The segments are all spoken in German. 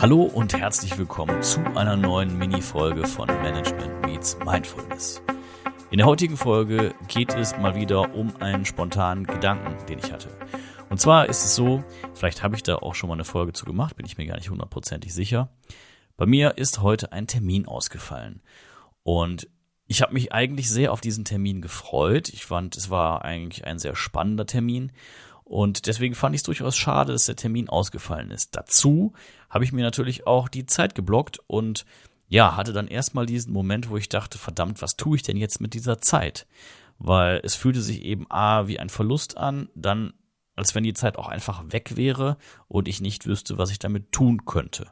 Hallo und herzlich willkommen zu einer neuen Mini-Folge von Management Meets Mindfulness. In der heutigen Folge geht es mal wieder um einen spontanen Gedanken, den ich hatte. Und zwar ist es so, vielleicht habe ich da auch schon mal eine Folge zu gemacht, bin ich mir gar nicht hundertprozentig sicher. Bei mir ist heute ein Termin ausgefallen. Und ich habe mich eigentlich sehr auf diesen Termin gefreut. Ich fand, es war eigentlich ein sehr spannender Termin. Und deswegen fand ich es durchaus schade, dass der Termin ausgefallen ist. Dazu habe ich mir natürlich auch die Zeit geblockt und ja, hatte dann erstmal diesen Moment, wo ich dachte, verdammt, was tue ich denn jetzt mit dieser Zeit? Weil es fühlte sich eben A wie ein Verlust an, dann als wenn die Zeit auch einfach weg wäre und ich nicht wüsste, was ich damit tun könnte.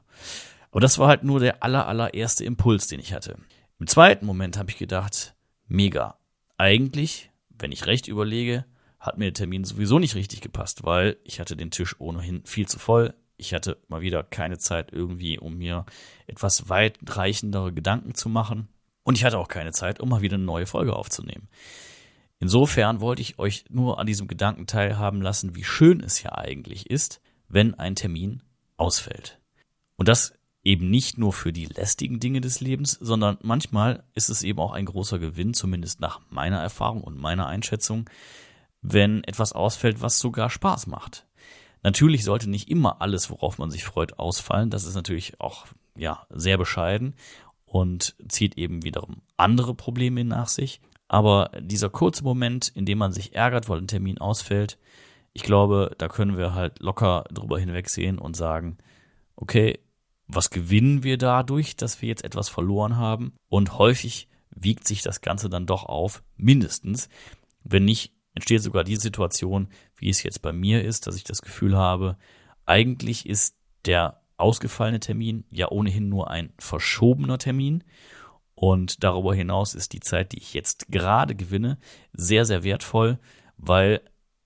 Aber das war halt nur der aller, allererste Impuls, den ich hatte. Im zweiten Moment habe ich gedacht, mega. Eigentlich, wenn ich recht überlege, hat mir der Termin sowieso nicht richtig gepasst, weil ich hatte den Tisch ohnehin viel zu voll. Ich hatte mal wieder keine Zeit irgendwie, um mir etwas weitreichendere Gedanken zu machen. Und ich hatte auch keine Zeit, um mal wieder eine neue Folge aufzunehmen. Insofern wollte ich euch nur an diesem Gedanken teilhaben lassen, wie schön es ja eigentlich ist, wenn ein Termin ausfällt. Und das eben nicht nur für die lästigen Dinge des Lebens, sondern manchmal ist es eben auch ein großer Gewinn, zumindest nach meiner Erfahrung und meiner Einschätzung, wenn etwas ausfällt, was sogar Spaß macht. Natürlich sollte nicht immer alles, worauf man sich freut, ausfallen. Das ist natürlich auch ja sehr bescheiden und zieht eben wiederum andere Probleme nach sich. Aber dieser kurze Moment, in dem man sich ärgert, weil ein Termin ausfällt, ich glaube, da können wir halt locker drüber hinwegsehen und sagen, okay, was gewinnen wir dadurch, dass wir jetzt etwas verloren haben? Und häufig wiegt sich das Ganze dann doch auf, mindestens, wenn nicht entsteht sogar die Situation, wie es jetzt bei mir ist, dass ich das Gefühl habe, eigentlich ist der ausgefallene Termin ja ohnehin nur ein verschobener Termin. Und darüber hinaus ist die Zeit, die ich jetzt gerade gewinne, sehr, sehr wertvoll, weil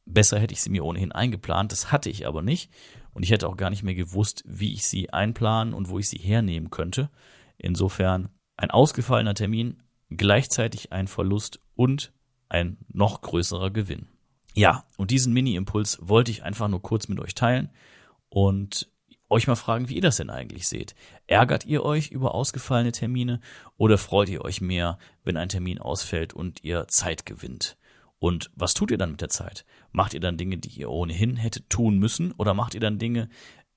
besser hätte ich sie mir ohnehin eingeplant. Das hatte ich aber nicht. Und ich hätte auch gar nicht mehr gewusst, wie ich sie einplanen und wo ich sie hernehmen könnte. Insofern ein ausgefallener Termin, gleichzeitig ein Verlust und ein noch größerer Gewinn. Ja, und diesen Mini-Impuls wollte ich einfach nur kurz mit euch teilen und euch mal fragen, wie ihr das denn eigentlich seht. Ärgert ihr euch über ausgefallene Termine oder freut ihr euch mehr, wenn ein Termin ausfällt und ihr Zeit gewinnt? Und was tut ihr dann mit der Zeit? Macht ihr dann Dinge, die ihr ohnehin hättet tun müssen oder macht ihr dann Dinge,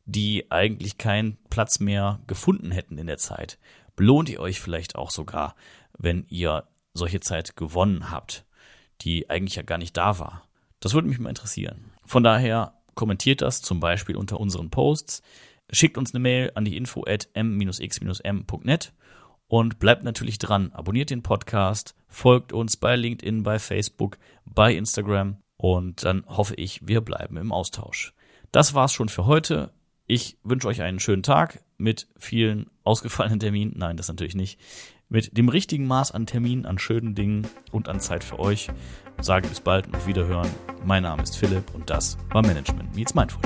die eigentlich keinen Platz mehr gefunden hätten in der Zeit? Belohnt ihr euch vielleicht auch sogar, wenn ihr solche Zeit gewonnen habt? Die eigentlich ja gar nicht da war. Das würde mich mal interessieren. Von daher kommentiert das zum Beispiel unter unseren Posts, schickt uns eine Mail an die info at m-x-m.net und bleibt natürlich dran. Abonniert den Podcast, folgt uns bei LinkedIn, bei Facebook, bei Instagram und dann hoffe ich, wir bleiben im Austausch. Das war's schon für heute. Ich wünsche euch einen schönen Tag mit vielen ausgefallenen Terminen. Nein, das natürlich nicht mit dem richtigen Maß an Terminen, an schönen Dingen und an Zeit für euch. Sage bis bald und auf Wiederhören. Mein Name ist Philipp und das war Management Meets Mindful.